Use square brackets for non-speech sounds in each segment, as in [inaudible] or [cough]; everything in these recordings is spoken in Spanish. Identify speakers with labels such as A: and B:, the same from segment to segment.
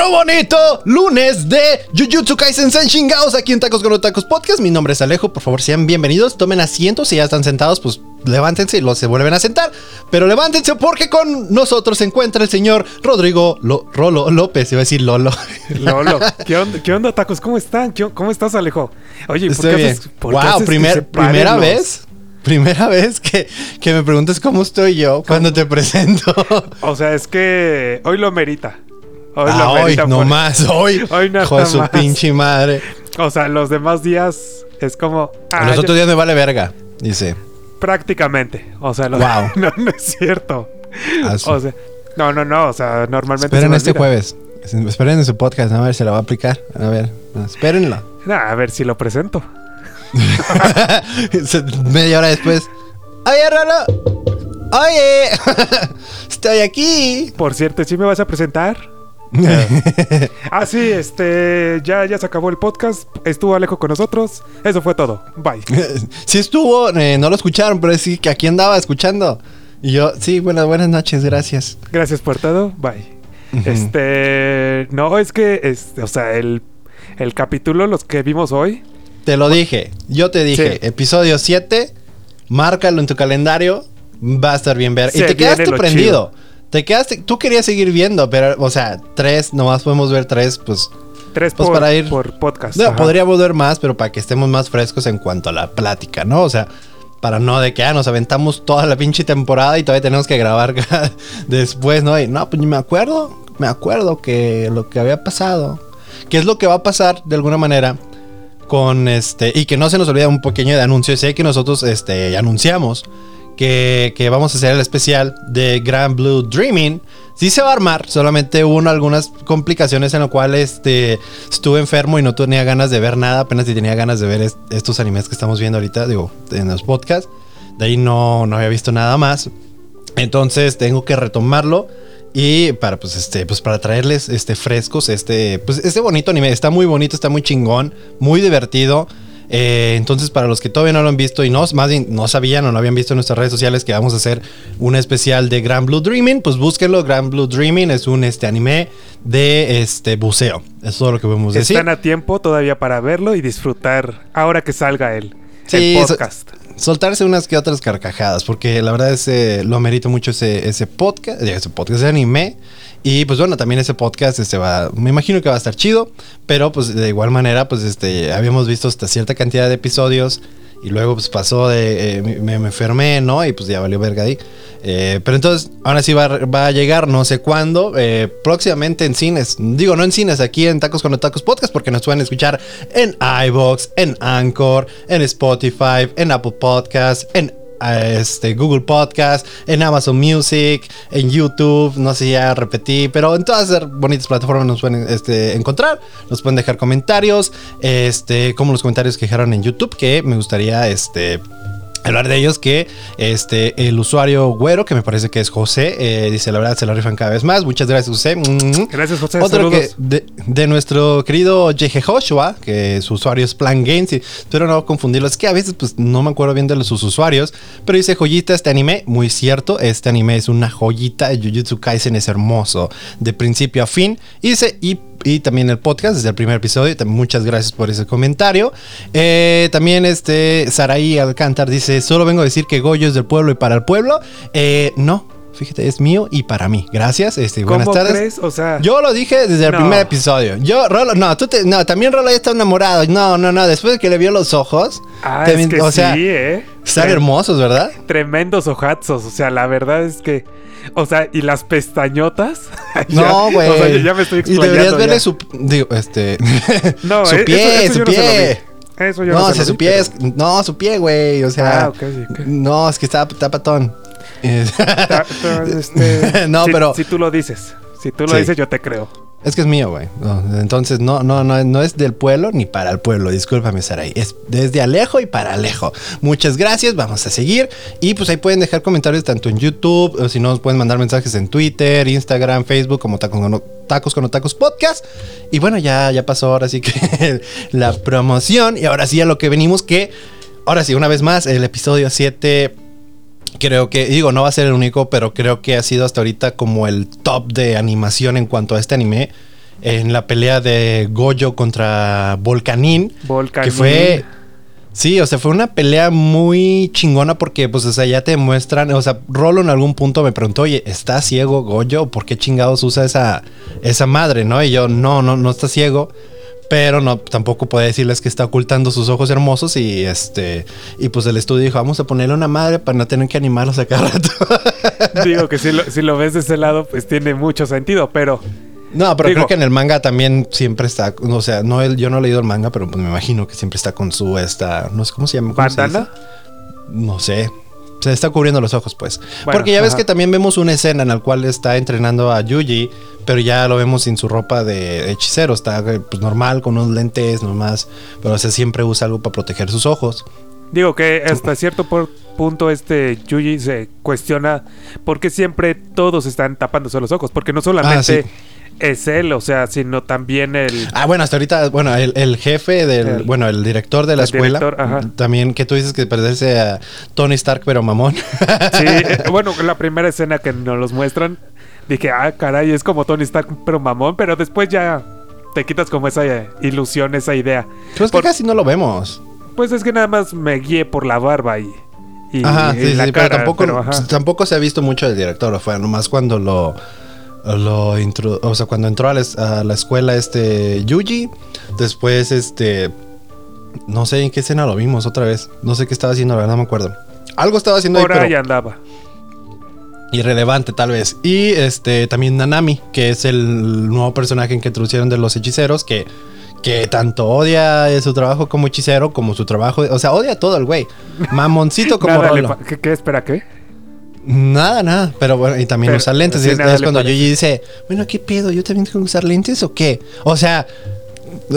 A: otro bonito lunes de Jujutsu Kaisen Senshingaos aquí en Tacos con los Tacos Podcast. Mi nombre es Alejo, por favor sean bienvenidos, tomen asientos, si ya están sentados, pues levántense y los se vuelven a sentar. Pero levántense porque con nosotros se encuentra el señor Rodrigo Rolo López, iba a decir Lolo. [laughs]
B: Lolo, ¿qué onda, ¿Qué onda tacos? ¿Cómo están? ¿Cómo estás Alejo?
A: Oye, ¿por qué haces, wow, primera vez Primera vez que, me preguntes cómo estoy yo cuando te presento.
B: O sea, es que hoy lo merita.
A: Hoy ah, hoy, no más, [laughs] hoy. Hoy no Joder, su pinche madre.
B: O sea, los demás días es como.
A: Ah, los otros días me vale verga, dice.
B: Prácticamente. O sea, wow. [laughs] no, no es cierto. Ah, o sea, no, no, no. O sea, normalmente.
A: Esperen este jueves. Esperen en su podcast, a ver si lo va a aplicar. A ver, espérenlo.
B: a ver si lo presento. [laughs]
A: Media hora después. Oye, Rolo. Oye. Estoy aquí.
B: Por cierto, ¿sí me vas a presentar? [laughs] ah, sí, este. Ya, ya se acabó el podcast. Estuvo Alejo con nosotros. Eso fue todo. Bye. [laughs]
A: sí estuvo, eh, no lo escucharon, pero sí que aquí andaba escuchando. Y yo, sí, buenas, buenas noches, gracias.
B: Gracias por todo. Bye. Este. No, es que. Este, o sea, el, el capítulo, los que vimos hoy.
A: Te lo dije. Yo te dije, episodio 7, márcalo en tu calendario. Va a estar bien ver. y te quedaste prendido. Te quedaste, tú querías seguir viendo, pero, o sea, tres, nomás podemos ver tres, pues.
B: Tres pues por, para ir, por podcast.
A: No, podríamos ver más, pero para que estemos más frescos en cuanto a la plática, ¿no? O sea, para no de que ah, nos aventamos toda la pinche temporada y todavía tenemos que grabar [laughs] después, ¿no? Y no, pues me acuerdo, me acuerdo que lo que había pasado. ¿Qué es lo que va a pasar de alguna manera con este? Y que no se nos olvide un pequeño de anuncio. Sé que nosotros este, anunciamos que, vamos a hacer el especial de Grand Blue Dreaming. Sí se va a armar, solamente hubo algunas complicaciones en lo cual este, estuve enfermo y no tenía ganas de ver nada, apenas si tenía ganas de ver estos animes que estamos viendo ahorita, digo, en los podcasts. De ahí no, no había visto nada más. Entonces tengo que retomarlo. Y para pues este pues para traerles este frescos este pues este bonito anime está muy bonito está muy chingón muy divertido eh, entonces, para los que todavía no lo han visto y no, más bien no sabían o no habían visto en nuestras redes sociales que vamos a hacer un especial de Grand Blue Dreaming, pues búsquenlo. Grand Blue Dreaming es un este, anime de este buceo. Es todo lo que podemos decir.
B: Están a tiempo todavía para verlo y disfrutar ahora que salga el, podcast.
A: Soltarse unas que otras carcajadas, porque la verdad es, eh, lo merito mucho ese, ese podcast, ese podcast, ese anime. Y pues bueno, también ese podcast este va, me imagino que va a estar chido, pero pues de igual manera, pues este, habíamos visto hasta cierta cantidad de episodios y luego pues pasó de, eh, me, enfermé, ¿no? Y pues ya valió verga ahí. Eh, pero entonces, ahora sí va, va, a llegar, no sé cuándo, eh, próximamente en cines, digo no en cines, aquí en Tacos con los Tacos Podcast, porque nos pueden escuchar en iBox, en Anchor, en Spotify, en Apple Podcast, en este, Google Podcast, en Amazon Music, en YouTube, no sé ya repetí, pero en todas las bonitas plataformas nos pueden este, encontrar, nos pueden dejar comentarios, este, como los comentarios que dejaron en YouTube, que me gustaría este hablar de ellos que este el usuario güero que me parece que es José eh, dice la verdad se la rifan cada vez más. Muchas gracias José
B: gracias José
A: otro que de, nuestro querido Jeje Joshua que su usuario es Plan Games pero no confundirlo es que a veces pues no me acuerdo bien de los, sus usuarios pero dice joyita este anime muy cierto este anime es una joyita Jujutsu Kaisen es hermoso de principio a fin. Y dice y y también el podcast desde el primer episodio. muchas gracias por ese comentario. Eh, también este Saraí Alcántar dice, solo vengo a decir que Goyo es del pueblo y para el pueblo. Eh, no, fíjate, es mío y para mí. Gracias, este, buenas tardes.
B: O sea,
A: yo lo dije desde el primer episodio. Yo, Rolo, no, tú te, no, también Rolo ya está enamorado. No, no, no, después de que le vio los ojos.
B: Ah, es que o sea, sí, ¿eh?
A: Están hermosos, ¿verdad?
B: Tremendos ojazos, o sea, la verdad es que o sea, y las pestañotas. [laughs]
A: no, güey. O sea, ya me estoy. Y deberías verle su. Digo, este. [laughs] No, [laughs] su pie, su pie. Eso yo no, no su pie es, no, su pie, güey, o sea, ah, okay, okay. no, es que está, está patón.
B: Este, [laughs] no, pero si tú lo dices, si tú lo dices, yo te creo.
A: Es que es mío, güey. entonces no, no, no, no es del pueblo ni para el pueblo. Discúlpame, Saray. Es desde Alejo y para Alejo. Muchas gracias. Vamos a seguir. Y pues ahí pueden dejar comentarios tanto en YouTube, o si no, pueden mandar mensajes en Twitter, Instagram, Facebook, como Tacos con, tacos con Tacos Podcast. Y bueno, ya, ya pasó ahora sí que [laughs] la promoción. Y ahora sí a lo que venimos que. Ahora sí, una vez más, el episodio 7 creo que, digo, no va a ser el único, pero creo que ha sido hasta ahorita como el top de animación en cuanto a este anime. en la pelea de Goyo contra Volcanín.
B: Volcanín.
A: Que fue. Sí, o sea, fue una pelea muy chingona porque, pues, o sea, ya te muestran. O sea, Rolo en algún punto me preguntó, oye, ¿está ciego Goyo? ¿Por qué chingados usa esa, esa madre, no? Y yo, no, no, no está ciego. Pero no, tampoco puede decirles que está ocultando sus ojos hermosos. Y este. Y pues el estudio dijo, vamos a ponerle una madre para no tener que animarlos a cada rato. [laughs]
B: Digo que si lo, si lo ves de ese lado, pues tiene mucho sentido, pero.
A: No, pero
B: Digo-
A: creo que en el manga también siempre está, o sea, no el- yo no he leído el manga, pero pues me imagino que siempre está con su esta, no sé cómo se llama, ¿cómo se
B: ¿Bandana?
A: No sé. Se está cubriendo los ojos, pues.
B: Bueno,
A: Porque ya ves que también vemos una escena en la cual está entrenando a Yuji, pero ya lo vemos sin su ropa de hechicero. Está eh, pues, normal, con unos lentes nomás. Pero o sea, siempre usa algo para proteger sus ojos.
B: Digo que hasta cierto punto este Yuji se cuestiona por qué siempre todos están tapándose los ojos. Porque no solamente
A: Ah, sí.
B: es él, o sea, sino también el...
A: Ah, bueno, hasta ahorita, bueno, el, el jefe del,
B: El-
A: bueno, el director de la
B: el
A: escuela,
B: director,
A: también que tú dices que perderse a Tony Stark, pero mamón.
B: Sí, [laughs] eh, bueno, la primera escena que nos los muestran, dije, ah, caray, es como Tony Stark, pero mamón, pero después ya te quitas como esa eh, ilusión, esa idea.
A: Pero es que
B: Por-
A: casi no lo vemos.
B: Pues es que nada más me guié por la barba y, y,
A: Ajá,
B: y
A: sí,
B: la
A: sí,
B: cara,
A: pero tampoco,
B: pero ajá.
A: tampoco se ha visto mucho del director, fue nomás cuando lo, lo intro- o sea, cuando entró a la, es- a la escuela este Yuji, después este, no sé en qué escena lo vimos otra vez, no sé qué estaba haciendo, la verdad no me acuerdo. Algo estaba haciendo ahí,
B: Por
A: pero
B: ahí andaba.
A: Irrelevante tal vez. Y este también Nanami, que es el nuevo personaje que introducieron de los hechiceros, que, que tanto odia su trabajo como hechicero, como su trabajo, o sea, odia todo el güey. Mamoncito como Rolo.
B: ¿Qué, qué espera qué?
A: Nada, nada. Pero bueno, y también
B: Pero,
A: usa lentes.
B: sí,
A: y es, es cuando. Yuji dice, bueno, ¿qué pedo? ¿Yo también tengo que usar lentes o qué? O sea,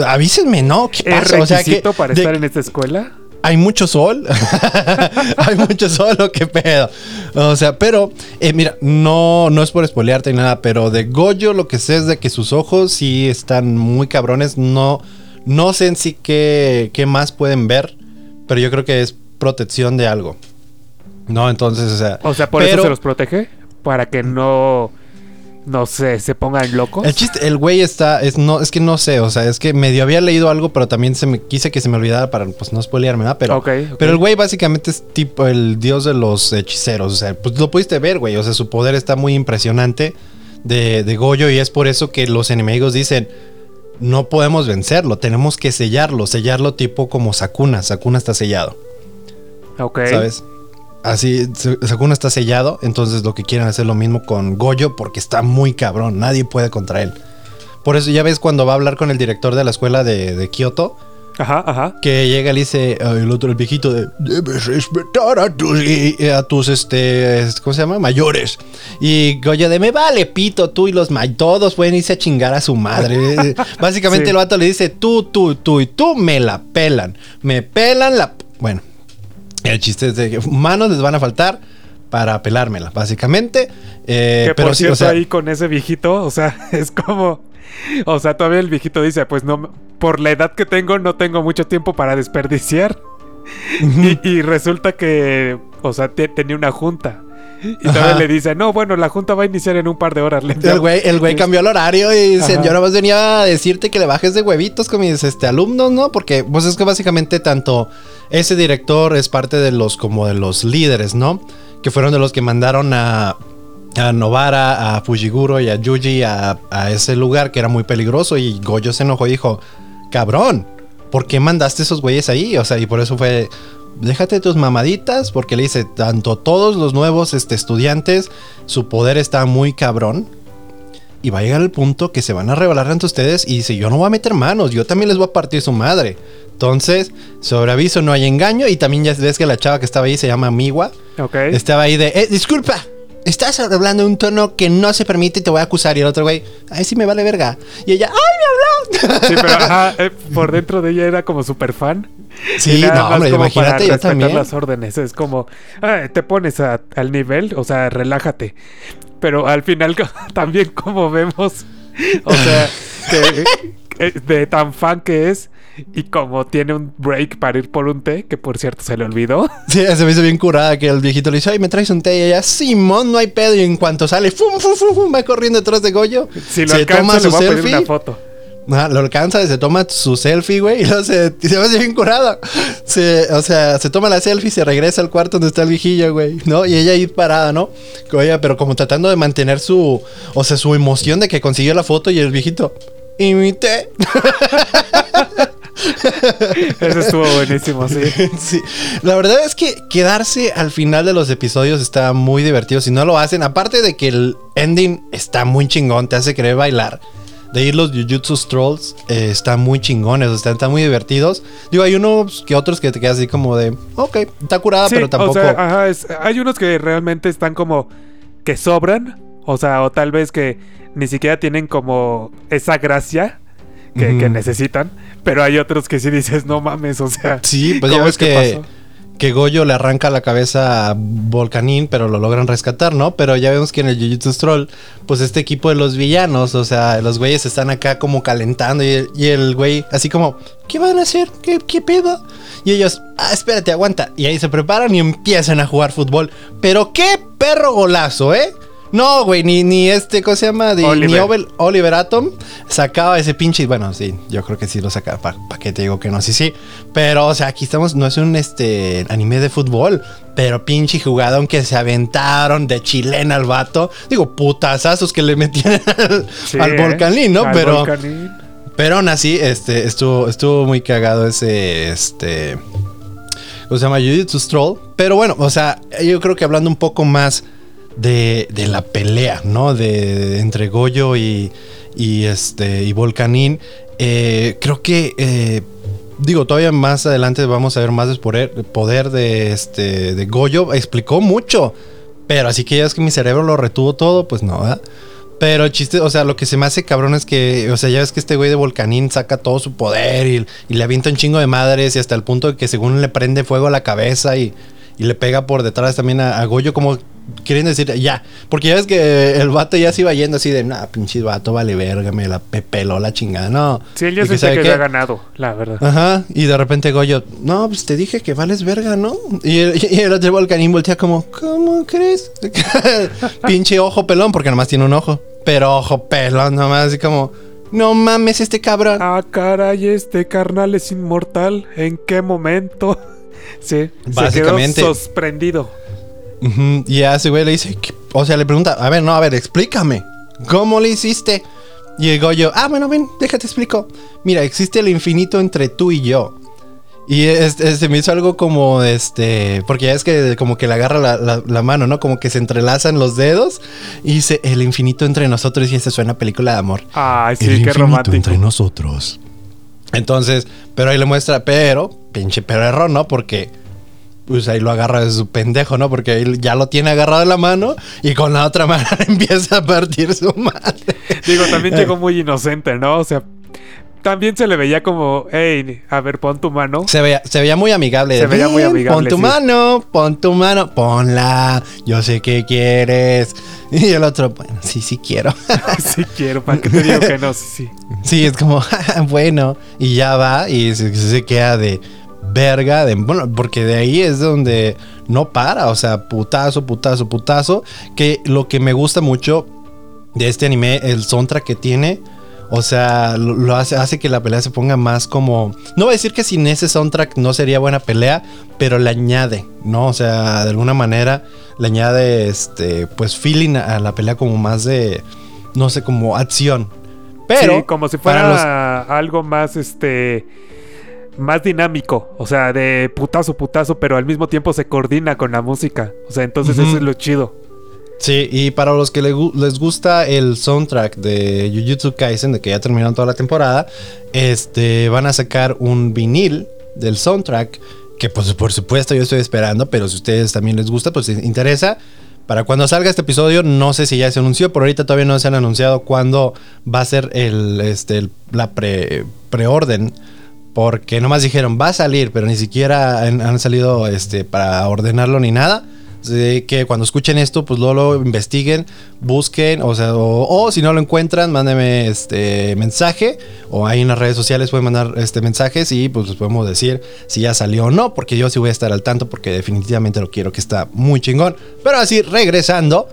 A: avísenme, ¿no? ¿Qué
B: ¿Es
A: pasa? O sea, que
B: requisito para
A: de-
B: estar en esta escuela?
A: Hay mucho sol. [laughs] hay mucho sol o qué pedo. O sea, pero, eh, mira, no, no es por espolearte ni nada, pero de Goyo lo que sé es de que sus ojos sí están muy cabrones. No, no sé en sí qué, qué más pueden ver, pero yo creo que es protección de algo. No, entonces, o sea.
B: O sea, por
A: pero-
B: eso se los protege. Para que no... No sé, se pongan locos.
A: El chiste, el güey está, es no, es que no sé, o sea, es que medio había leído algo, pero también se me quise que se me olvidara para pues no spoilearme, ¿verdad? Pero, pero el güey básicamente es tipo el dios de los hechiceros, o sea, pues lo pudiste ver, güey, o sea, su poder está muy impresionante de, de Goyo y es por eso que los enemigos dicen, no podemos vencerlo, tenemos que sellarlo, sellarlo tipo como Sakuna, Sakuna está sellado,
B: Ok.
A: ¿sabes? Así, se- Sakuna está sellado, entonces lo que quieren hacer lo mismo con Goyo porque está muy cabrón, nadie puede contra él. Por eso ya ves cuando va a hablar con el director de la escuela de, de Kioto,
B: Ajá, ajá.
A: que llega y le dice el otro, el viejito, de, debes respetar a tus, y- a tus, este, ¿cómo se llama? Mayores. Y Goyo de, me vale pito, tú y los may, todos pueden irse a chingar a su madre. [laughs] Básicamente
B: Sí.
A: el vato le dice, tú, tú, tú y tú me la pelan. Me pelan la... Bueno, el chiste es de que manos les van a faltar para pelármela, básicamente. Eh,
B: que
A: pero
B: por
A: sí,
B: cierto,
A: o sea,
B: ahí con ese viejito, o sea, [laughs] es como. O sea, todavía el viejito dice: Pues no, por la edad que tengo, no tengo mucho tiempo para desperdiciar. y, y resulta que, o sea, te- tenía una junta. Y todavía le dice: No, bueno, la junta va a iniciar en un par de horas.
A: El güey, el güey cambió el horario y dice, yo nada más venía a decirte que le bajes de huevitos con mis este, alumnos, ¿no? Porque pues es que básicamente tanto ese director es parte de los como de los líderes, ¿no? Que fueron de los que mandaron a, a Novara, a Fujiguro y a Yuji a, a ese lugar que era muy peligroso y Goyo se enojó y dijo, cabrón, ¿por qué mandaste esos güeyes ahí? O sea, y por eso fue, déjate tus mamaditas, porque le dice, tanto todos los nuevos este, estudiantes, su poder está muy cabrón. Y va a llegar el punto que se van a revelar ante ustedes y dice, yo no voy a meter manos, yo también les voy a partir su madre. Entonces, sobre aviso no hay engaño y también ya ves que la chava que estaba ahí se llama Miwa.
B: Ok.
A: Estaba ahí de, eh, disculpa, estás hablando de un tono que no se permite y te voy a acusar. Y el otro güey, ay, sí me vale verga. Y ella, ay, me habló.
B: Sí, pero [laughs] ajá, eh, por dentro de ella era como súper fan.
A: Sí, no,
B: más
A: hombre, imagínate, yo también.
B: las órdenes. Es como, ah, te pones a- al nivel, o sea, relájate. Pero al final, [laughs] también como vemos O sea, que, de tan fan que es. Y como tiene un break para ir por un té, que por cierto se le olvidó. [laughs]
A: Sí, se me hizo bien curada que el viejito le dice, ay, me traes un té y ella, Simón, no hay pedo. Y en cuanto sale, fum, fum, fum, fum va corriendo detrás de Goyo.
B: Si lo se alcanza, toma su le voy a pedir una foto.
A: Lo alcanza, se toma su selfie, güey, [laughs] y luego se, se ve bien curada. Se, o sea, se toma la selfie y se regresa al cuarto donde está el viejillo, güey, ¿no? Y ella ahí parada, ¿no? Oye, pero como tratando de mantener su, o sea, su emoción de que consiguió la foto y el viejito, imité. [laughs]
B: Eso estuvo buenísimo, sí. [laughs]
A: sí. La verdad es que quedarse al final de los episodios está muy divertido. Si no lo hacen, aparte de que el ending está muy chingón, te hace querer bailar de ir los Jujutsu Trolls eh, están muy chingones, están, están, muy divertidos. Digo, hay unos que otros que te quedas así como de, ok, está curada, pero tampoco.
B: O sea, ajá, hay unos que realmente están como que sobran, o sea, o tal vez que ni siquiera tienen como esa gracia que, necesitan, pero hay otros que sí dices, no mames, o sea.
A: Sí, pues ya ves que que Goyo le arranca la cabeza a Volcanín, pero lo logran rescatar, ¿no? Pero ya vemos que en el Jujutsu Troll, pues este equipo de los villanos, o sea, los güeyes están acá como calentando y el, güey así como, ¿qué van a hacer? ¿Qué, ¿Qué pedo? Y ellos, ah, espérate, aguanta. Y ahí se preparan y empiezan a jugar fútbol. Pero qué perro golazo, ¿eh? No, güey, ni, ni este, ¿cómo se llama? Ni Oliver Atom sacaba ese pinche. Bueno, sí, yo creo que sí lo sacaba. ¿Para qué te digo que no? Sí, sí. Pero, o sea, aquí estamos, no es un este anime de fútbol, pero pinche jugadón que se aventaron de chilena al vato. Digo, putazazos que le metían [laughs] al, volcanín, ¿no? pero. Pero aún así, este, estuvo, estuvo muy cagado ese. Este. ¿Cómo se llama? Jujutsu Stroll. Pero bueno, o sea, yo creo que hablando un poco más de, la pelea, ¿no? De, entre Goyo y, y, este, y Volcanín. Eh, creo que, eh, digo, todavía más adelante vamos a ver más de poder, de, este, de Goyo. Explicó mucho, pero así que ya es que mi cerebro lo retuvo todo, pues no, ¿verdad? Pero chiste, o sea, lo que se me hace cabrón es que, o sea, ya ves que este güey de Volcanín saca todo su poder y, y, le avienta un chingo de madres y hasta el punto de que según le prende fuego a la cabeza y, y le pega por detrás también a, a Goyo como quieren decir ya. Porque ya ves que el vato ya se iba yendo así de, nah, pinche vato, vale verga, me la peló la chingada. No.
B: Sí, él ya se que, había ganado, la verdad.
A: Ajá. Y de repente Goyo, no, pues te dije que vales verga, ¿no? Y el, [laughs] y el otro volcanín voltea como, ¿cómo crees? [laughs] pinche ojo pelón, porque nomás tiene un ojo. Pero ojo pelón, nomás así como. No mames, este cabrón.
B: Ah, caray, este carnal es inmortal. ¿En qué momento? [laughs] sí, básicamente. Se quedó sorprendido.
A: Y a ese güey le dice, o sea, le pregunta, a ver, no, a ver, explícame, ¿cómo le hiciste? Y el Goyo, ah, bueno, ven, déjate explico. Mira, existe el infinito entre tú y yo. Y se me hizo algo como este, porque ya es que como que le agarra la, mano, ¿no? Como que se entrelazan los dedos y dice el infinito entre nosotros y se suena película de amor.
B: Ay, sí, qué romántico.
A: Entre nosotros. Entonces, pero ahí le muestra, pero, pinche pero error, ¿no? Porque pues ahí lo agarra de su pendejo, ¿no? Porque él ya lo tiene agarrado en la mano y con la otra mano [laughs] empieza a partir su madre.
B: Digo, también llegó muy inocente, ¿no? O sea, también se le veía como, hey, a ver, pon tu mano.
A: Se veía, se veía muy amigable.
B: Se veía muy amigable.
A: Pon tu mano, pon tu mano, ponla. Yo sé que quieres. [laughs] Y el otro, bueno, sí, sí quiero. [laughs]
B: sí quiero, ¿para qué te digo que no? Sí, sí.
A: Sí, es como, bueno. Y ya va y se queda de verga. De, bueno, porque de ahí es donde no para. O sea, putazo, putazo, putazo. Que lo que me gusta mucho de este anime, el soundtrack que tiene. O sea, lo, hace, hace, que la pelea se ponga más como. No voy a decir que sin ese soundtrack no sería buena pelea, pero le añade, ¿no? O sea, de alguna manera le añade este. Pues feeling a la pelea como más de. No sé, como acción. Pero.
B: Sí, como si fuera algo más este más dinámico, o sea, de putazo, putazo, pero al mismo tiempo se coordina con la música. O sea, entonces eso es lo chido.
A: Sí, y para los que les gusta el soundtrack de Jujutsu Kaisen, de que ya terminaron toda la temporada, este, van a sacar un vinil del soundtrack, que pues por supuesto yo estoy esperando, pero si a ustedes también les gusta, pues les interesa. Para cuando salga este episodio, no sé si ya se anunció, por ahorita todavía no se han anunciado cuándo va a ser el, este, la pre, preorden porque nomás dijeron, va a salir, pero ni siquiera han, salido este, para ordenarlo ni nada. que cuando escuchen esto, pues luego lo investiguen, busquen, o sea, o, si no lo encuentran, mándenme este mensaje, o ahí en las redes sociales pueden mandar este mensajes y pues les podemos decir si ya salió o no, porque yo sí voy a estar al tanto, porque definitivamente lo quiero, que está muy chingón. Pero así, regresando,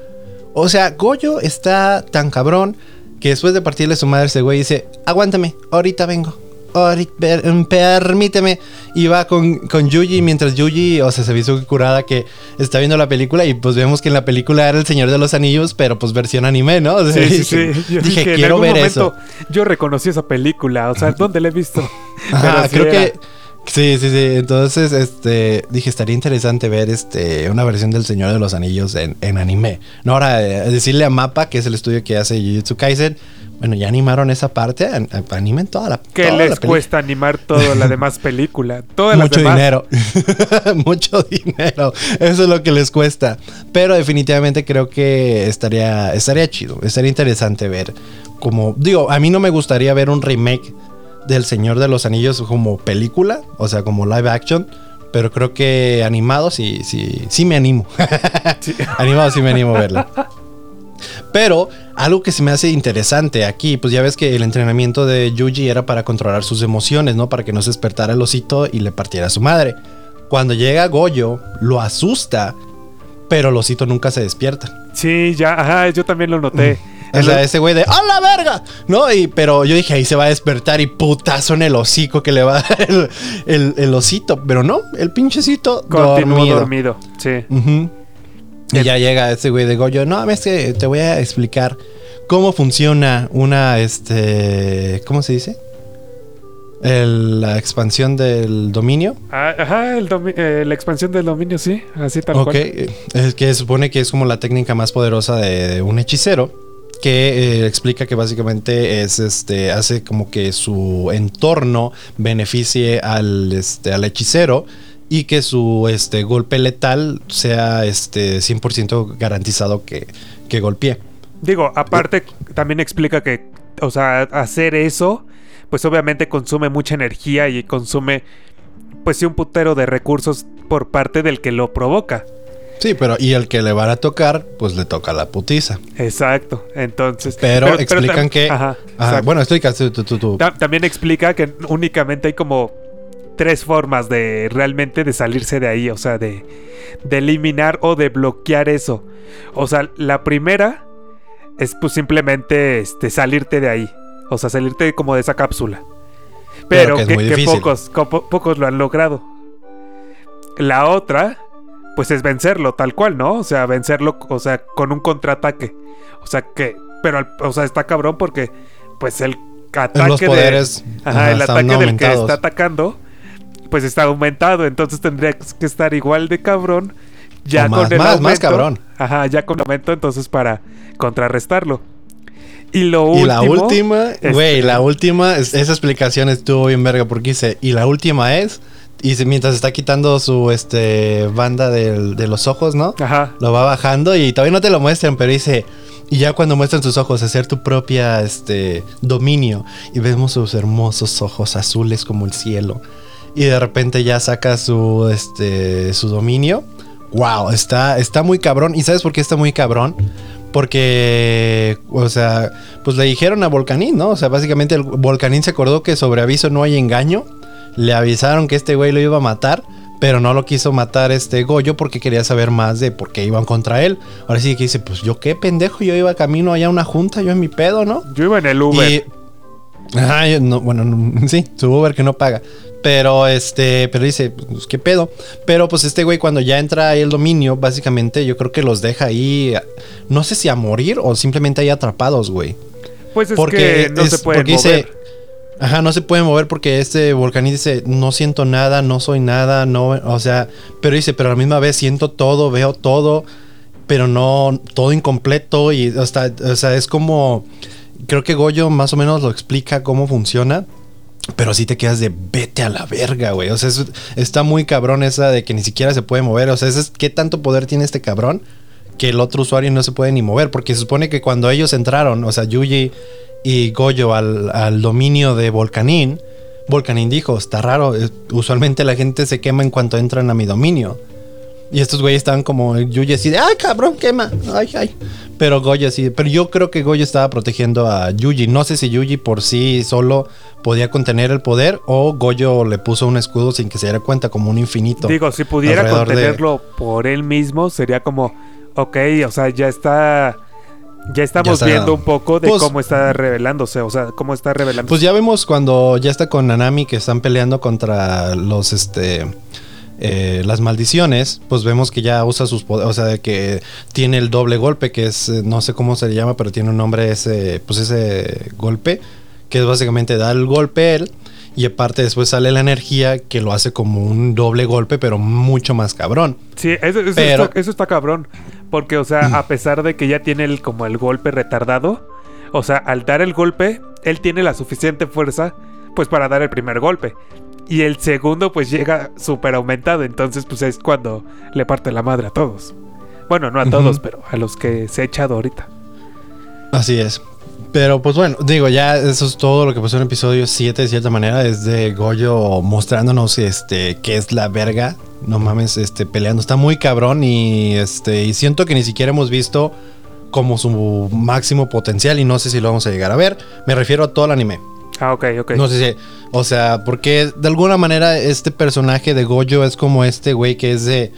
A: o sea, Goyo está tan cabrón que después de partirle su madre, ese güey dice, aguántame, ahorita vengo permíteme. Y va con, con Yuji mientras Yuji, o sea, se vio curada que está viendo la película y pues vemos que en la película era El Señor de los Anillos, pero pues versión anime, ¿no? [laughs]
B: sí, sí, sí. dije, quiero ver eso. Yo reconocí esa película, o sea, ¿dónde la he visto?
A: creo que... Sí, sí, sí. Entonces, este, dije, estaría interesante ver este, una versión del Señor de los Anillos en, en anime. No, ahora, eh, decirle a Mapa, que es el estudio que hace Jujutsu Kaisen, bueno, ya animaron esa parte, animen toda la
B: ¿Qué les cuesta animar toda la demás [laughs] película?
A: Mucho dinero. [laughs] Mucho dinero. Eso es lo que les cuesta. Pero definitivamente creo que estaría, estaría chido. Estaría interesante ver como... Digo, a mí no me gustaría ver un remake del Señor de los Anillos como película, o sea, como live action. Pero creo que animado sí, sí, sí me animo. [laughs] animado sí me animo a verla. Pero algo que se me hace interesante aquí, pues ya ves que el entrenamiento de Yuji era para controlar sus emociones, ¿no? Para que no se despertara el osito y le partiera a su madre. Cuando llega Goyo, lo asusta, pero el osito nunca se despierta.
B: Sí, ya, ajá, yo también lo noté.
A: O sea, ese güey de ¡A la verga! ¿No? Y, pero yo dije, ahí se va a despertar y putazo en el hocico que le va a dar el, osito. Pero no, el pinchecito
B: Continuó dormido. sí.
A: Y ya llega ese güey de Goyo. No, es que te voy a explicar cómo funciona una, este, ¿cómo se dice? la expansión del dominio.
B: Ah, ajá, eh, la expansión del dominio, sí, así tal
A: Ok, es que supone que es como la técnica más poderosa de, un hechicero. Que eh, explica que básicamente es este. hace como que su entorno beneficie al, este, al hechicero y que su este, golpe letal sea este, 100% garantizado que, que golpee.
B: Digo, aparte también explica que, o sea, hacer eso, pues obviamente consume mucha energía y consume, pues sí, un putero de recursos por parte del que lo provoca.
A: Sí, pero y el que le va a tocar, pues le toca la putiza.
B: Exacto. Entonces.
A: Pero, explican que. Ajá, bueno, explica tú, tú, tú.
B: También explica que únicamente hay como tres formas de realmente de salirse de ahí, o sea, de, de eliminar o de bloquear eso. O sea, la primera es pues simplemente este, salirte de ahí, o sea, salirte como de esa cápsula. Pero, que, pocos, pocos lo han logrado. La otra, pues es vencerlo, tal cual, ¿no? O sea, vencerlo, o sea, con un contraataque. O sea, que, pero, o sea, está cabrón porque, pues el ataque
A: los poderes,
B: ajá, el ataque del que está atacando pues está aumentado, entonces tendría que estar igual de cabrón. Ya con el aumento, más cabrón. Ajá, ya con el aumento, entonces para contrarrestarlo. Y lo último.
A: Y la última, güey, la última, esa explicación estuvo bien verga porque dice, y la última es, y mientras está quitando su este banda de los ojos, ¿no? Ajá. Lo va bajando y todavía no te lo muestran, pero dice, y ya cuando muestran sus ojos, hacer tu propia este dominio y vemos sus hermosos ojos azules como el cielo y de repente ya saca su, este, su dominio. Wow, está, está muy cabrón. ¿Y sabes por qué está muy cabrón? Porque, o sea, pues le dijeron a Volcanín, ¿no? O sea, básicamente el Volcanín se acordó que sobre aviso no hay engaño. Le avisaron que este güey lo iba a matar, pero no lo quiso matar este Goyo porque quería saber más de por qué iban contra él. Ahora sí que dice, pues yo qué pendejo, yo iba camino allá a una junta, yo en mi pedo, ¿no?
B: Yo iba en el Uber. Y,
A: Ajá, no, bueno, [laughs] sí, su Uber que no paga. Pero este, pero dice, pues qué pedo. Pero pues este güey cuando ya entra ahí el dominio, básicamente yo creo que los deja ahí, no sé si a morir o simplemente ahí atrapados, güey.
B: Pues es porque que no se puede mover. Dice,
A: ajá, no se puede mover porque este volcaní dice, no siento nada, no soy nada, no, o sea, pero dice, pero a la misma vez siento todo, veo todo, pero no, todo incompleto y hasta, o sea, es como, creo que Goyo más o menos lo explica cómo funciona pero si te quedas de vete a la verga, güey. O sea, está muy cabrón esa de que ni siquiera se puede mover. O sea, es, ¿qué tanto poder tiene este cabrón? Que el otro usuario no se puede ni mover. Porque se supone que cuando ellos entraron, o sea, Yuji y Goyo al, dominio de Volcanín, Volcanín dijo, está raro, usualmente la gente se quema en cuanto entran a mi dominio. Y estos güeyes estaban como Yuji así de, ay, cabrón, quema. Ay, ay. Pero Goyo así, pero yo creo que Goyo estaba protegiendo a Yuji. No sé si Yuji por sí solo podía contener el poder o Goyo le puso un escudo sin que se diera cuenta, como un infinito.
B: Digo, si pudiera
A: de-
B: contenerlo por él mismo, sería como, ok, o sea, ya está. Ya estamos
A: Ya está.
B: viendo un poco de
A: Pues-
B: cómo está revelándose, o sea, cómo está revelando.
A: Pues ya vemos cuando ya está con Nanami que están peleando contra los este eh, las maldiciones, pues vemos que ya usa sus poderes, o sea, de que tiene el doble golpe, que es, eh, no sé cómo se le llama, pero tiene un nombre ese, pues ese golpe, que es básicamente da el golpe él, y aparte después sale la energía que lo hace como un doble golpe, pero mucho más cabrón.
B: Sí, eso, eso
A: Pero-
B: está, eso está cabrón. Porque, o sea, a pesar de que ya tiene el, como el golpe retardado, o sea, al dar el golpe, él tiene la suficiente fuerza, pues para dar el primer golpe. Y el segundo, pues llega súper aumentado. Entonces, pues es cuando le parte la madre a todos. Bueno, no a todos, pero a los que se ha echado ahorita.
A: Así es. Pero pues bueno, digo, ya eso es todo lo que pasó en el episodio 7 de cierta manera. Es de Goyo mostrándonos este que es la verga. No mames, este, peleando. Está muy cabrón y este. Y siento que ni siquiera hemos visto como su máximo potencial. Y no sé si lo vamos a llegar a ver. Me refiero a todo el anime.
B: Ah, ok, ok.
A: No sé si. O sea, porque de alguna manera este personaje de Goyo es como este güey que es de.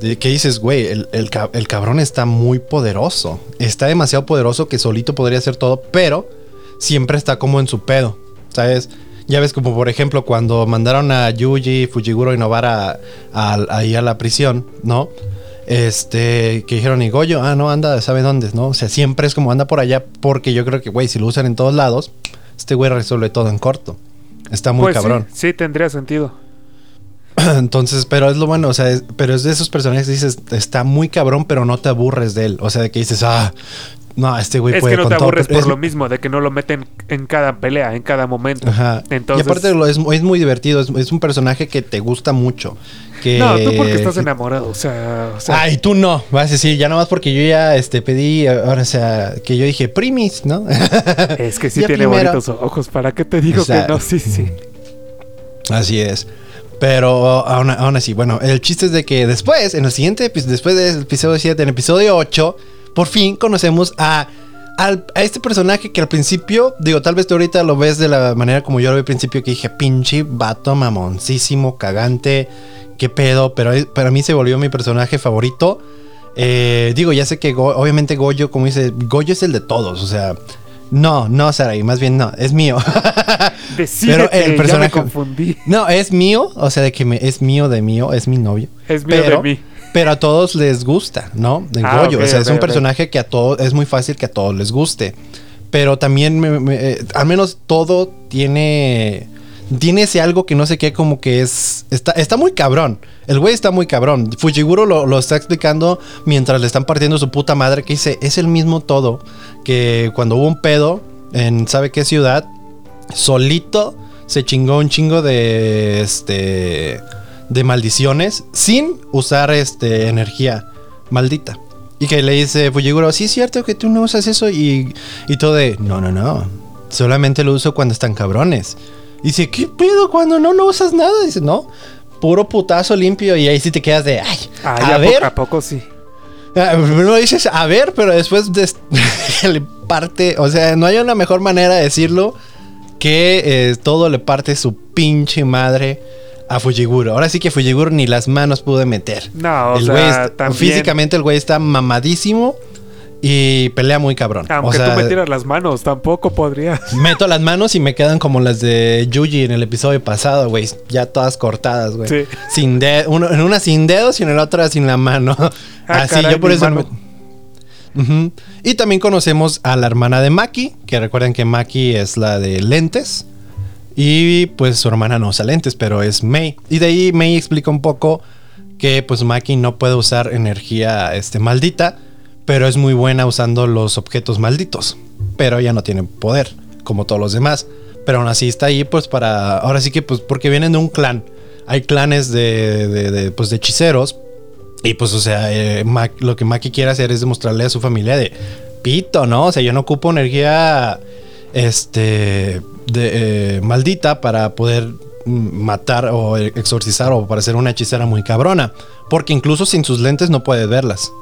A: que dices, güey, el, el el cabrón está muy poderoso. Está demasiado poderoso que solito podría hacer todo, pero siempre está como en su pedo. ¿Sabes? Ya ves, como por ejemplo, cuando mandaron a Yuji, Fujiguro y Novara a- ahí a la prisión, ¿no? Este, que dijeron, y Goyo, ah, no, anda, ¿sabe dónde? ¿No? O sea, siempre es como anda por allá, porque yo creo que, güey, si lo usan en todos lados, este güey resuelve todo en corto. Está muy
B: Pues sí,
A: cabrón.
B: Sí, tendría sentido. [clears throat]
A: Entonces, pero es lo bueno, o sea, es- pero es de esos personajes que dices, está muy cabrón, pero no te aburres de él. O sea, de que dices, ah, no, este güey
B: es
A: puede
B: que no te aburres
A: pero
B: por
A: es-
B: lo mismo, de que no lo meten en cada pelea, en cada momento.
A: Ajá.
B: Entonces-
A: Y aparte lo- es, es muy divertido, es, es un personaje que te gusta mucho. Que...
B: No, tú porque estás enamorado, o sea... o sea,
A: Ay, tú no, vas a decir, ya nomás porque yo ya este, pedí, ahora o sea, que yo dije primis, ¿no? [laughs]
B: es que sí
A: ya
B: tiene
A: primero.
B: bonitos ojos, ¿para qué te digo
A: O sea,
B: que no? Sí, sí.
A: Así es. Pero aún, aún así, bueno, el chiste es de que después, en el siguiente episodio, después del episodio 7, en el episodio 8, por fin conocemos a, al- a este personaje que al principio, digo, tal vez tú ahorita lo ves de la manera como yo lo vi al principio, que dije, pinche vato mamoncísimo, cagante, qué pedo, pero para mí se volvió mi personaje favorito. Eh, digo, ya sé que Go- obviamente Goyo, como dice, Goyo es el de todos, o sea, no, no, Sarai, más bien no, es mío. [laughs]
B: Decídete,
A: Pero el
B: ya
A: personaje-
B: me confundí.
A: No, es mío, o sea, de que me, es mío de mío, es mi novio.
B: Es mío
A: pero,
B: de mí.
A: Pero a todos les gusta, ¿no? De
B: Ah,
A: Goyo. o sea, es un personaje que a todos, es muy fácil que a todos les guste. Pero también, me- me- eh, al menos todo tiene, tiene ese algo que no sé qué, como que es, está, está muy cabrón. El güey está muy cabrón. Fujiguro lo, lo está explicando mientras le están partiendo su puta madre, que dice, es el mismo todo que cuando hubo un pedo en sabe qué ciudad, solito se chingó un chingo de este de maldiciones sin usar este energía maldita. Y que le dice Fujiguro, sí es cierto que tú no usas eso y, y todo de, no, no, no, solamente lo uso cuando están cabrones. Y dice, ¿qué pedo cuando no, no usas nada? Dice, no, puro putazo limpio y ahí sí te quedas de, ay,
B: Ay,
A: a
B: ¿a,
A: ver.
B: poco, ¿a poco sí?
A: Ah, Primero dices, a ver, pero después des- [laughs] le parte, o sea, no hay una mejor manera de decirlo que eh, todo le parte su pinche madre a Fujiguro. Ahora sí que Fujiguro ni las manos pude meter.
B: No, o
A: el
B: sea,
A: güey está-
B: también-
A: físicamente el güey está mamadísimo y pelea muy cabrón.
B: Aunque
A: o sea,
B: tú me tiras las manos, tampoco podrías. [laughs]
A: meto las manos y me quedan como las de Yuji en el episodio pasado, güey, ya todas cortadas, güey.
B: Sí.
A: Sin de- uno- en una sin dedos y en la otra sin la mano.
B: Ah, [laughs]
A: Así,
B: caray,
A: yo por eso
B: mano.
A: me-. Y también conocemos a la hermana de Maki, que recuerden que Maki es la de lentes. Y pues su hermana no usa lentes, pero es Mei. Y de ahí Mei explica un poco que pues Maki no puede usar energía este, maldita, pero es muy buena usando los objetos malditos. Pero ella no tiene poder, como todos los demás. Pero aún así está ahí pues para... Ahora sí que pues porque vienen de un clan. Hay clanes de, de, pues, de hechiceros. Y pues o sea, eh, lo que Maki quiere hacer es demostrarle a su familia de... Pito, ¿no? O sea, yo no ocupo energía este de, eh, maldita para poder mm, matar o exorcizar o parecer una hechicera muy cabrona. Porque incluso sin sus lentes no puedes verlas.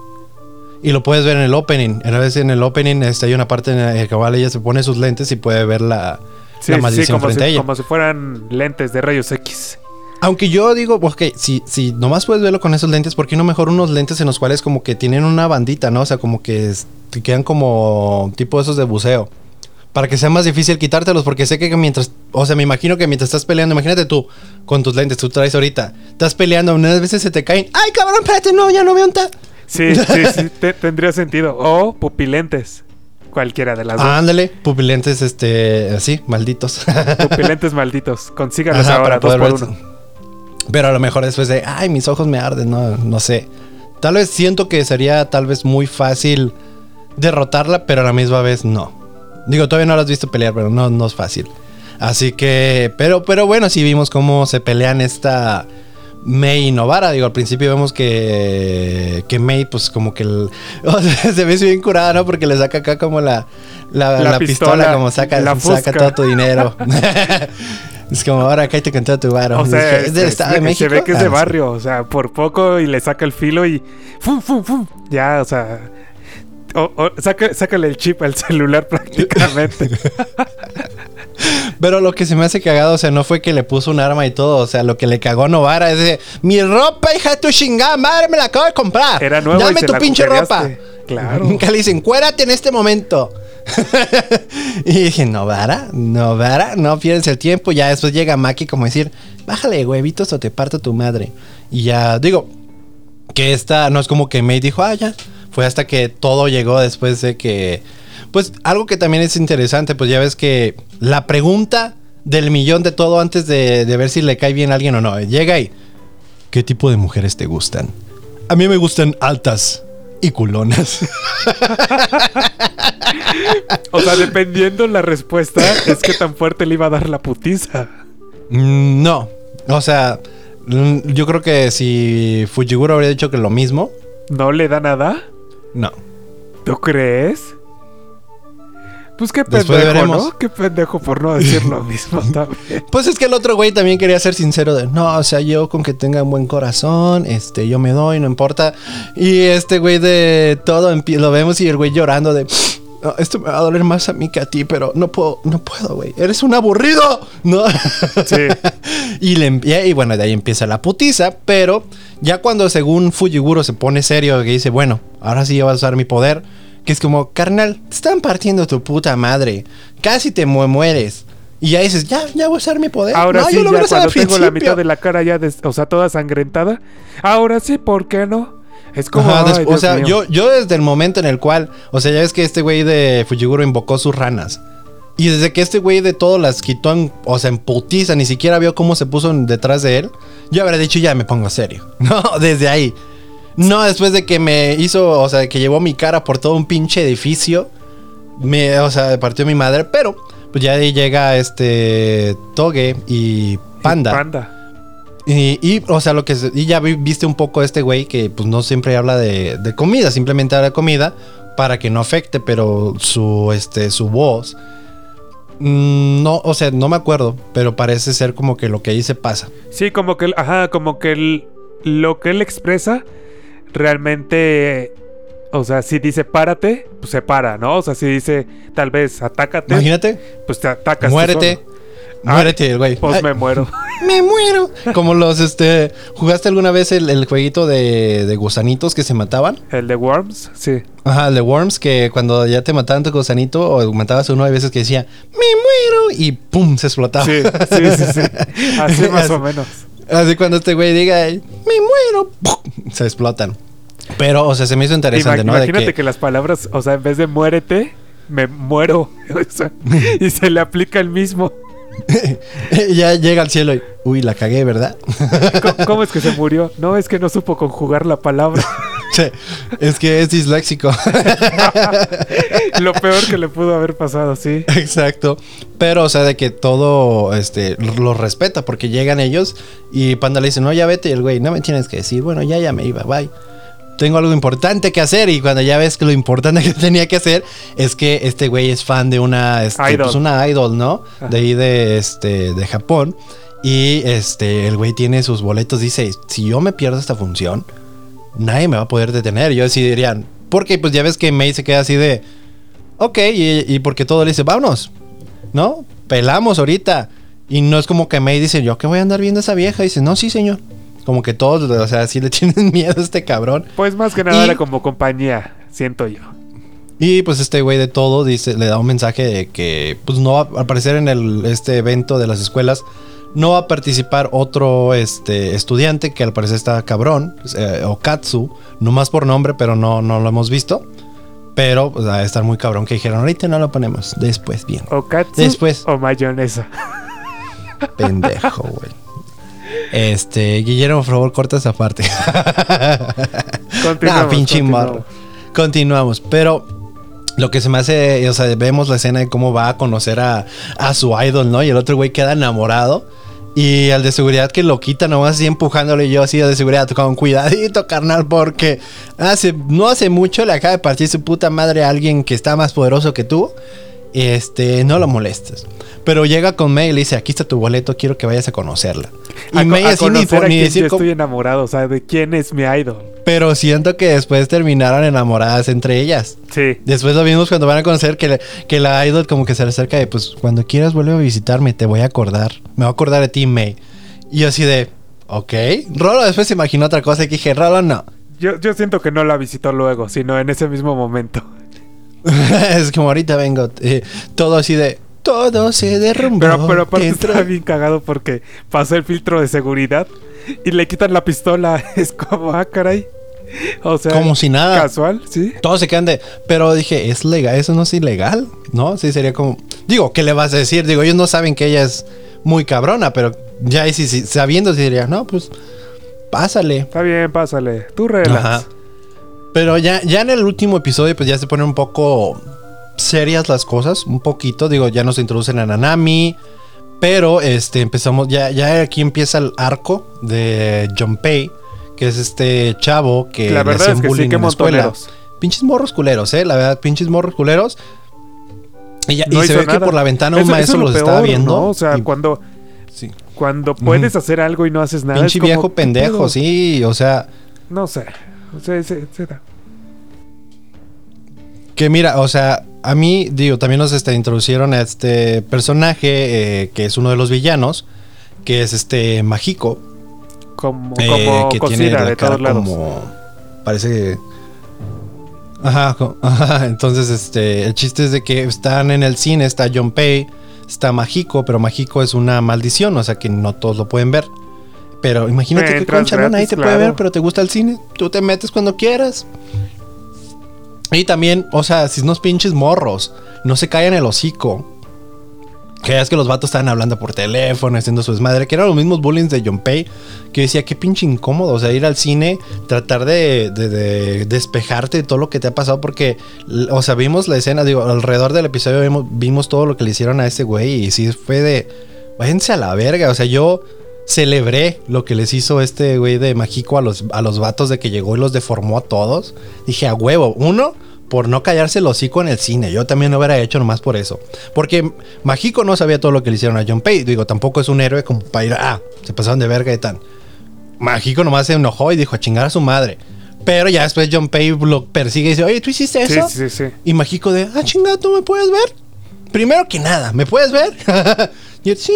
A: Y lo puedes ver en el opening. A veces en el opening este, hay una parte en la que ella se pone sus lentes y puede ver la,
B: la maldición frente a ella. Como si fueran lentes de rayos X.
A: Aunque yo digo, ok, si, si nomás puedes verlo con esos lentes, ¿por qué no mejor unos lentes en los cuales como que tienen una bandita, ¿no? O sea, como que quedan como tipo esos de buceo. Para que sea más difícil quitártelos, porque sé que mientras, o sea, me imagino que mientras estás peleando, imagínate tú con tus lentes, tú traes ahorita, estás peleando, unas veces se te caen, ¡ay cabrón, espérate, no, ya no veo un ta!
B: Sí, [laughs] sí, sí, tendría sentido. O pupilentes. Cualquiera de las dos.
A: ándale, pupilentes, este, así, malditos. [laughs]
B: Pupilentes malditos. Consíganlos ahora, dos por uno.
A: Pero a lo mejor después de, ay, mis ojos me arden, no, no sé. Tal vez siento que sería tal vez muy fácil derrotarla, pero a la misma vez no. Digo, todavía no la has visto pelear, pero no, no es fácil. Así que, pero, pero bueno, sí vimos cómo se pelean esta May y Novara. Digo, al principio vemos que, que May, pues como que [laughs] se ve bien curada, ¿no? Porque le saca acá como la, la, pistola, como saca, saca todo tu dinero. [laughs] [laughs] es como, ahora acá te cantó tu barro.
B: O sea, ¿Es del Estado de México? Se ve que es de ah, barrio, o sea, por poco y le saca el filo y ¡fum, fum, fum! Ya, o sea... sácale el chip al celular [laughs] prácticamente.
A: Pero lo que se me hace cagado, o sea, no fue que le puso un arma y todo. O sea, lo que le cagó a Novara es de mi ropa, hija de tu chingada madre, me la acabo de comprar.
B: Era nueva
A: Dame tu pinche ropa.
B: Claro.
A: Nunca le dicen, cuérate en este momento. [laughs] y dije, Novara, Novara, no pierdes el tiempo. Ya después llega Maki como decir, bájale huevitos o te parto tu madre. Y ya, digo, que esta no es como que me dijo, ah, ya. Fue hasta que todo llegó después de que pues algo que también es interesante, pues ya ves que la pregunta del millón de todo antes de, ver si le cae bien a alguien o no. Llega ahí. ¿Qué tipo de mujeres te gustan? A mí me gustan altas y culonas. [laughs]
B: o sea, dependiendo la respuesta, es que tan fuerte le iba a dar la putiza.
A: Mm, no. O sea, mm, yo creo que si Fujiguro habría dicho que lo mismo.
B: ¿No le da nada?
A: No.
B: ¿Tú crees? Pues qué pendejo, ¿no? Qué pendejo por no decir lo mismo [laughs] también.
A: Pues es que el otro güey también quería ser sincero de, no, o sea, yo con que tenga un buen corazón, este, yo me doy, no importa. Y este güey de todo lo vemos y el güey llorando de, esto me va a doler más a mí que a ti, pero no puedo, no puedo, güey. Eres un aburrido, ¿no? Sí. [laughs] y, le, y bueno, de ahí empieza la putiza, pero ya cuando según Fujiguro se pone serio, que dice, bueno, ahora sí ya vas a usar mi poder que es como, carnal, te están partiendo tu puta madre. Casi te mueres. Y ya dices, ya, ya voy a usar mi poder.
B: Ahora sí, ya cuando tengo la mitad de la cara ya, o sea, toda sangrentada. Ahora sí, ¿por qué no? Es como.
A: o sea, yo, yo desde el momento en el cual. O sea, ya ves que este güey de Fujiguro invocó sus ranas. Y desde que este güey de todo las quitó, en, o sea, en putiza, ni siquiera vio cómo se puso detrás de él. Yo habría dicho, ya me pongo serio. [laughs] No, desde ahí. No, después de que me hizo, o sea, que llevó mi cara por todo un pinche edificio. Me, o sea, partió mi madre. Pero, pues ya ahí llega este Toge y Panda.
B: Panda.
A: Y, o sea, lo que. Y ya viste un poco este güey que, pues no siempre habla de, de comida, simplemente habla de comida para que no afecte, pero su, este, su voz. Mm, no, o sea, no me acuerdo, pero parece ser como que lo que ahí se pasa.
B: Sí, como que, ajá, como que lo que él expresa realmente, o sea, si dice párate, pues se para, ¿no? O sea, si dice tal vez atácate.
A: Imagínate.
B: Pues te atacas.
A: Muérete. Muérete, güey.
B: Pues me muero. [laughs]
A: me muero. Como los, este. ¿Jugaste alguna vez el, jueguito de, de, gusanitos que se mataban?
B: El de Worms, sí.
A: Ajá, el de Worms, que cuando ya te mataban tu gusanito o matabas uno, hay veces que decía, me muero, y pum, se explotaba.
B: Sí, sí, sí, sí. [laughs] Así más o menos.
A: Así cuando este güey diga, me muero, se explotan. Pero, o sea, se me hizo interesante, ¿no?
B: Imagínate que... las palabras, o sea, en vez de muérete, me muero. [laughs] y se le aplica el mismo. [laughs]
A: ya llega al cielo y, uy, la cagué, ¿verdad? [laughs]
B: ¿Cómo, es que se murió? No, es que no supo conjugar la palabra. [laughs]
A: es que es disléxico.
B: Lo peor que le pudo haber pasado, sí.
A: Exacto. Pero, o sea, de que todo este, lo respeta, porque llegan ellos y Panda le dice, no, ya vete, y el güey, no me tienes que decir, bueno, ya, ya me iba, bye tengo algo importante que hacer. Y cuando ya ves que lo importante [laughs] que tenía que hacer es que este güey es fan de una, este, pues, idol. una idol, ¿no? De ahí de, este, de Japón. Y este, el güey tiene sus boletos. Dice: Si yo me pierdo esta función, nadie me va a poder detener. Yo sí dirían, porque pues ya ves que May se queda así de. Ok, y, y porque todo le dice, vámonos. ¿No? Pelamos ahorita. Y no es como que May dice, yo que voy a andar viendo a esa vieja. Y dice, no, sí, señor. Como que todos, o sea, sí le [laughs] tienen miedo a este cabrón.
B: Pues más que nada
A: Y-
B: era como compañía, siento yo.
A: Y pues este güey de todo dice, le da un mensaje de que pues no va al parecer en el, este evento de las escuelas no va a participar otro este, estudiante que al parecer está cabrón, eh, Okatsu, no más por nombre, pero no, no lo hemos visto. Pero pues, va a estar muy cabrón que dijeron, ahorita no lo ponemos, después bien.
B: O katsu
A: Después.
B: o mayonesa.
A: Pendejo, [laughs] güey. Este, Guillermo, por favor, corta esa parte. [laughs]
B: Continuamos,
A: pinche
B: continuamos.
A: pero lo que se me hace, o sea, vemos la escena de cómo va a conocer a, a su idol, ¿no? Y el otro güey queda enamorado. Y al de seguridad que lo quita, nomás así empujándole yo así al de seguridad, con cuidadito, carnal, porque hace, no hace mucho le acaba de partir su puta madre a alguien que está más poderoso que tú. Este, no lo molestes. Pero llega con May y le dice, aquí está tu boleto, quiero que vayas a conocerla. Y
B: A,
A: May así ni, por- ni decir
B: yo estoy enamorado, o sea, de quién es mi idol.
A: pero siento que después terminaron enamoradas entre ellas.
B: Sí.
A: Después lo vimos cuando van a conocer que, le- que la idol como que se le acerca de, pues, cuando quieras vuelve a visitarme, te voy a acordar. Me voy a acordar de ti, May. Y yo así de, ok. Rolo después se imaginó otra cosa y dije, Rolo no.
B: Yo, yo siento que no la visitó luego, sino en ese mismo momento. [laughs]
A: es como ahorita vengo, eh, todo así de, todo se derrumbó.
B: Pero, pero aparte
A: dentro-
B: está bien cagado porque pasó el filtro de seguridad y le quitan la pistola. [laughs] Es como, ah, caray. O sea,
A: Como si nada.
B: casual, sí.
A: Todos se quedan de, pero dije, ¿es legal? ¿Eso no es ilegal? ¿No? Sí, sería como, digo, ¿qué le vas a decir? Digo, ellos no saben que ella es muy cabrona, pero ya sí, sí, sabiendo, sí diría, no, pues, pásale.
B: Está bien, pásale. Tú relax.
A: Ajá. Pero ya, ya en el último episodio, pues ya se ponen un poco serias las cosas, un poquito. Digo, ya nos introducen a Nanami. Pero este empezamos, ya, ya aquí empieza el arco de Junpei, que es este chavo que
B: La verdad es que sí,
A: bullying
B: qué
A: en la escuela. Pinches morros culeros, eh, la verdad, pinches morros culeros. Y, ya- y
B: No
A: se ve que por la ventana un
B: Eso- eso
A: maestro
B: es lo
A: los
B: peor,
A: estaba viendo.
B: ¿no? O sea,
A: y-
B: cuando,
A: sí.
B: cuando puedes hacer algo y no haces nada.
A: Pinche
B: es como,
A: viejo
B: ¿qué
A: pendejo, sí, o sea.
B: No sé. Da.
A: Que mira, o sea, a mí, digo, también nos este, introducieron a este personaje eh, que es uno de los villanos, que es este Mágico.
B: Como,
A: eh,
B: como
A: que tiene la
B: de
A: cara
B: todos lados.
A: como. Parece que. Ajá, ajá, entonces este. El chiste es de que están en el cine, está John Pay, está Mágico, pero Mágico es una maldición, o sea que no todos lo pueden ver. Pero imagínate que concha, ¿no? nadie
B: gratis,
A: te puede
B: claro.
A: ver, pero te gusta el cine. Tú te metes cuando quieras. Y también, o sea, si unos pinches morros no se callan el hocico. Que es que los vatos estaban hablando por teléfono, haciendo su desmadre, que eran los mismos bullying de John Pay, que decía, qué pinche incómodo, o sea, ir al cine, tratar de, de- de despejarte de todo lo que te ha pasado, porque, o sea, vimos la escena, digo, alrededor del episodio vimos, vimos todo lo que le hicieron a ese güey, y sí fue de, váyanse a la verga, o sea, yo celebré lo que les hizo este güey de Mágico a los, a los vatos de que llegó y los deformó a todos. Dije, a huevo, uno, por no callarse el hocico en el cine. Yo también lo hubiera hecho nomás por eso. Porque Mágico no sabía todo lo que le hicieron a John Pay. Digo, tampoco es un héroe como para ir, ah, se pasaron de verga y tan. Mágico nomás se enojó y dijo a chingar a su madre. Pero ya después John Pay lo persigue y dice, oye, ¿tú hiciste
B: Sí,
A: eso?
B: sí, sí.
A: Y Mágico de, ah, chingada, ¿tú me puedes ver? Primero que nada, ¿me puedes ver? [laughs] y él, sí.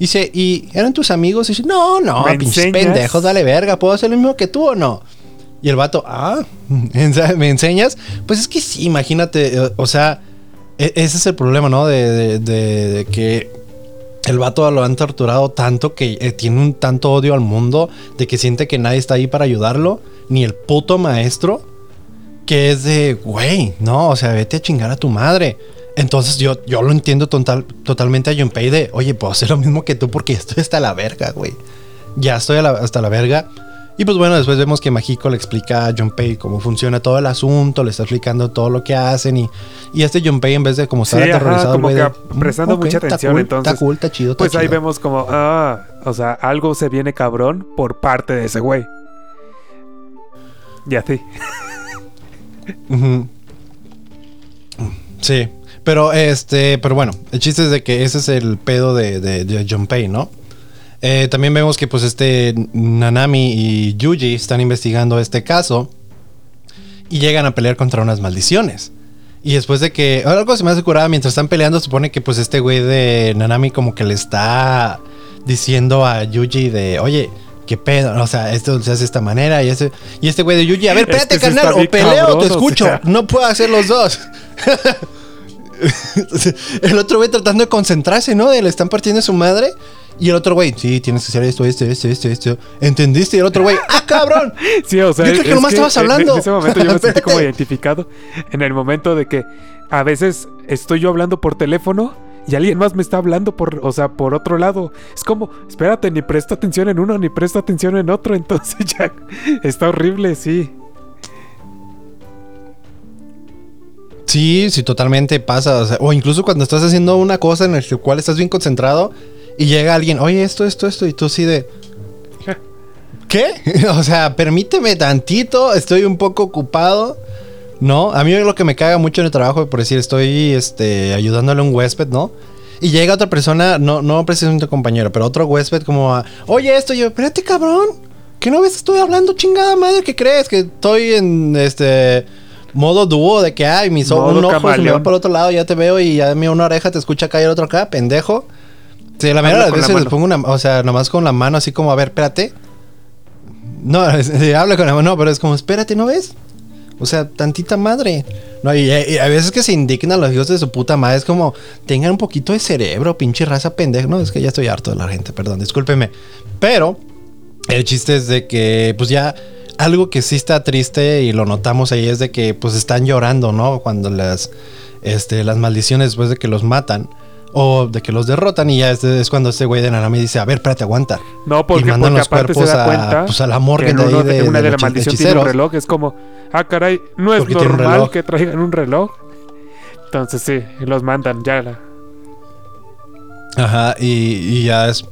A: Dice, ¿y eran tus amigos? Y dice, no, no,
B: ¿Me
A: pinches pendejos, dale verga, ¿puedo hacer lo mismo que tú o no? Y el vato, ah, [laughs] ¿ense- ¿me enseñas? Pues es que sí, imagínate, eh, o sea, e- ese es el problema, ¿no? De, de- de- de que el vato lo han torturado tanto que eh, tiene un tanto odio al mundo, de que siente que nadie está ahí para ayudarlo, ni el puto maestro, que es de, güey, no, o sea, vete a chingar a tu madre. Entonces yo, yo lo entiendo total, totalmente a Junpei de, oye, puedo hacer lo mismo que tú porque estoy hasta la verga, güey. Ya estoy la- hasta la verga. Y pues bueno, después vemos que Mágico le explica a Junpei cómo funciona todo el asunto, le está explicando todo lo que hacen y, y este Junpei en vez de como estar
B: Sí, ajá,
A: aterrorizado,
B: como
A: güey,
B: que
A: de,
B: prestando
A: "Mm, ok,
B: mucha
A: está
B: atención,
A: cool,
B: entonces,
A: Está cool, está chido, está
B: Pues ahí
A: chido".
B: vemos como, ah, o sea, algo se viene cabrón por parte de ese güey. Y así.
A: Sí, pero este, pero bueno, el chiste es de que ese es el pedo de, de, de Junpei, ¿no? Eh, también vemos que pues este Nanami y Yuji están investigando este caso y llegan a pelear contra unas maldiciones. Y después de que algo se me hace curada mientras están peleando, supone que pues este güey de Nanami como que le está diciendo a Yuji de, oye, qué pedo, o sea, esto se hace de esta manera y ese y este güey de Yuji, a ver, espérate,
B: Este sí
A: carnal, o peleo o te
B: o
A: escucho,
B: sea.
A: no puedo hacer los dos. [laughs] [laughs] el otro güey tratando de concentrarse, ¿no? De le están partiendo su madre. Y el otro güey, sí, tienes que hacer esto, esto, esto, esto, esto. ¿Entendiste? Y el otro güey, [laughs] ¡ah, cabrón!
B: Sí, o sea,
A: Yo creo que nomás estabas
B: en-
A: hablando.
B: En ese momento yo me sentí como [laughs] identificado. En el momento de que a veces estoy yo hablando por teléfono y alguien más me está hablando por, o sea, por otro lado. Es como, espérate, ni presta atención en uno, ni presta atención en otro. Entonces ya está horrible, sí.
A: Sí, sí, totalmente pasa. O, sea, o incluso cuando estás haciendo una cosa en la cual estás bien concentrado y llega alguien, oye, esto, esto, esto, y tú así de. ¿Qué? [laughs] o sea, permíteme tantito, estoy un poco ocupado. No, a mí lo que me caga mucho en el trabajo, por decir, estoy este, ayudándole a un huésped, ¿no? Y llega otra persona, no, no precisamente compañero, pero otro huésped como a, oye, esto, yo, espérate, cabrón, ¿qué no ves? Estoy hablando, chingada madre, ¿qué crees? Que estoy en este modo dúo de que, ay, mis ojos, un ojo se me va
B: camaleón.
A: por otro lado, ya te veo y ya me una oreja te escucha acá y el otro acá, pendejo. Sí, la mayoría de las veces les pongo una, o sea, nomás con la mano así como, a ver, espérate. No, [laughs] es- sí, habla con la mano, no, pero es como, espérate, ¿no ves? O sea, tantita madre. No, y, y a veces que se indignan los hijos de su puta madre. Es como, tengan un poquito de cerebro, pinche raza pendeja. No, es que ya estoy harto de la gente, perdón, discúlpeme. Pero el chiste es de que, pues ya, algo que sí está triste y lo notamos ahí es de que, pues están llorando, ¿no? Cuando las, este, las maldiciones después de que los matan. O de que los derrotan y ya es, es cuando este güey de Nanami dice, a ver, espérate, aguanta.
B: No, porque,
A: y mandan
B: porque
A: los
B: aparte se
A: cuerpos a,
B: cuenta
A: pues, a la morgue
B: que en uno de-
A: de,
B: una
A: de
B: de la maldición tiene un reloj. Es como, ah, caray, no es normal que traigan un reloj. Entonces sí, los mandan ya. la-
A: Ajá, y, y ya es.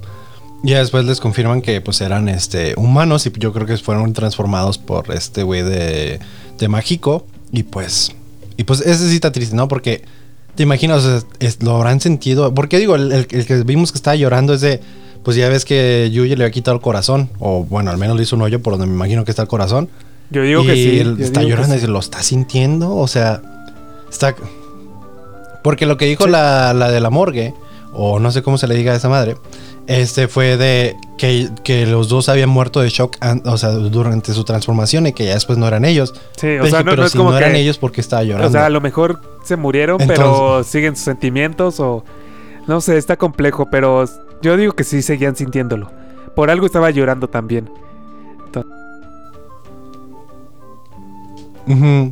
A: Ya después les confirman que pues eran este humanos y yo creo que fueron transformados por este güey de, de Mágico. Y pues. Y pues ese sí está triste, ¿no? Porque te imaginas, o sea, es- lo habrán sentido. Porque digo, el, el- el que vimos que estaba llorando es de. Pues ya ves que Yuji le había quitado el corazón. O bueno, al menos le hizo un hoyo por donde me imagino que está el corazón.
B: Yo digo
A: y
B: que sí.
A: él está llorando y
B: sí.
A: dice, ¿lo está sintiendo? O sea, está... Porque lo que dijo
B: Sí.
A: la, la de la morgue, o no sé cómo se le diga a esa madre, este fue de que, que los dos habían muerto de shock, an- o sea, durante su transformación y que ya después no eran ellos.
B: Sí, o
A: Dije,
B: sea, no,
A: pero
B: no es
A: si
B: como
A: no
B: que...
A: eran ellos, porque estaba llorando?
B: O sea, a lo mejor se murieron, pero siguen sus sentimientos o... No sé, está complejo, pero yo digo que sí seguían sintiéndolo. Por algo estaba llorando también.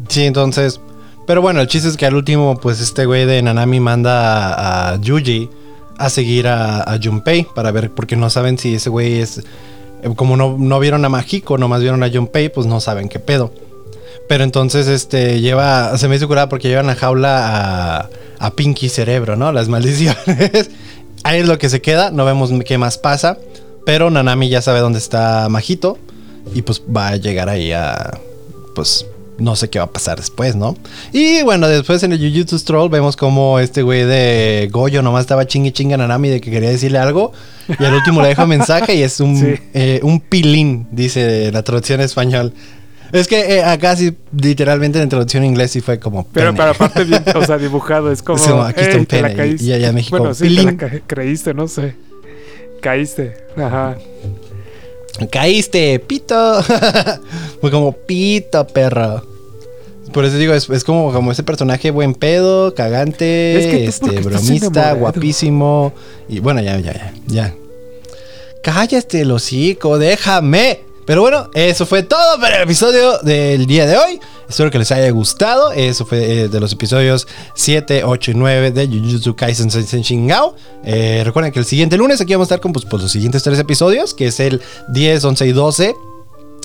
A: Sí, entonces. Pero bueno, el chiste es que al último, pues este güey de Nanami manda a, a Yuji a seguir a, a Junpei para ver, porque no saben si ese güey es. eh, Como no, no vieron a Majiko, nomás vieron a Junpei, pues no saben qué pedo. Pero entonces, este, lleva. Se me hizo curada porque llevan a jaula a, a Pinky Cerebro, ¿no? Las maldiciones. [laughs] Ahí es lo que se queda, no vemos qué más pasa. Pero Nanami ya sabe dónde está Majito. Y pues va a llegar ahí a. Pues no sé qué va a pasar después, ¿no? Y bueno, después en el Jujutsu Stroll vemos como este güey de Goyo nomás estaba chingue chingue a Nanami de que quería decirle algo. Y al último le deja un mensaje y es un,
B: Sí.
A: eh, un pilín, dice la traducción español. Es que eh, acá sí, literalmente en la traducción en inglés sí fue como.
B: Pero,
A: pene.
B: pero aparte bien, o sea, [laughs] dibujado, es como...
A: Sí, aquí está un
B: "Ey, te la
A: pene", y-
B: caíste".
A: y allá en México,
B: Bueno, sí, te creíste, no sé. Caíste. Ajá.
A: Caíste, pito. [laughs] Fue como pito, perro. Por eso digo, es, es como, como ese personaje buen pedo, cagante,
B: Es que tú, ¿por
A: este, bromista, guapísimo. Y bueno, ya, ya, ya, ya. Cállate el hocico, déjame. Pero bueno, eso fue todo para el episodio del día de hoy. Espero que les haya gustado. Eso fue eh, de los episodios 7, 8 y 9 de Jujutsu Kaisen Sensen Shingao. Eh, recuerden que el siguiente lunes aquí vamos a estar con pues, pues, los siguientes tres episodios, que es el 10, 11 y 12.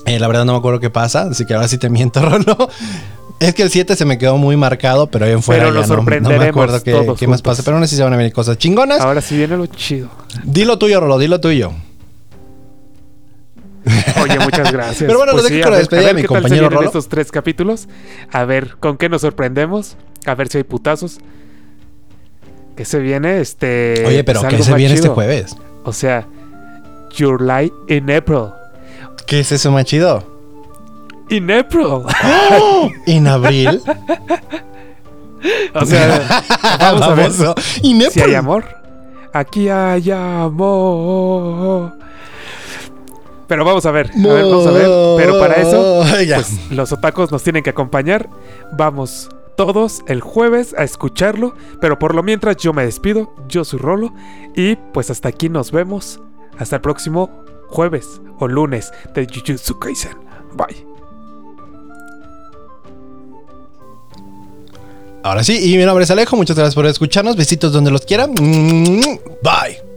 A: Eh, la verdad no me acuerdo qué pasa, así que ahora sí te [laughs] miento, Rolo. Es que el 7 se me quedó muy marcado, pero ahí en fuera
B: Pero
A: ya no- no, me acuerdo qué, qué más pasa. Pero aún así se van a venir cosas chingonas.
B: Ahora sí viene lo chido.
A: Dilo tuyo, Rolo, dilo tuyo.
B: Oye, muchas gracias.
A: Pero bueno, los dejo
B: a
A: con la despedida
B: a ver
A: de mi compañero Rolo.
B: estos tres capítulos. A ver con qué nos sorprendemos. A ver si hay putazos. ¿Qué se viene? Este.
A: Oye, pero
B: pues,
A: ¿qué se viene este jueves?
B: O sea, July in April.
A: ¿Qué es eso más chido?
B: In April. [gasps]
A: ¿En abril?
B: o sea, [laughs] vamos a ver
A: Famoso. ¿En
B: si hay
A: April?
B: amor. Aquí hay amor. Pero vamos a ver, a ver, vamos a ver. Pero para eso, pues los otacos nos tienen que acompañar. Vamos todos el jueves a escucharlo. Pero por lo mientras yo me despido. Yo soy Rolo. Y pues hasta aquí nos vemos. Hasta el próximo jueves o lunes de Jujutsu Kaisen. Bye.
A: Ahora sí, y mi nombre es Alejo. Muchas gracias por escucharnos. Besitos donde los quieran. Bye.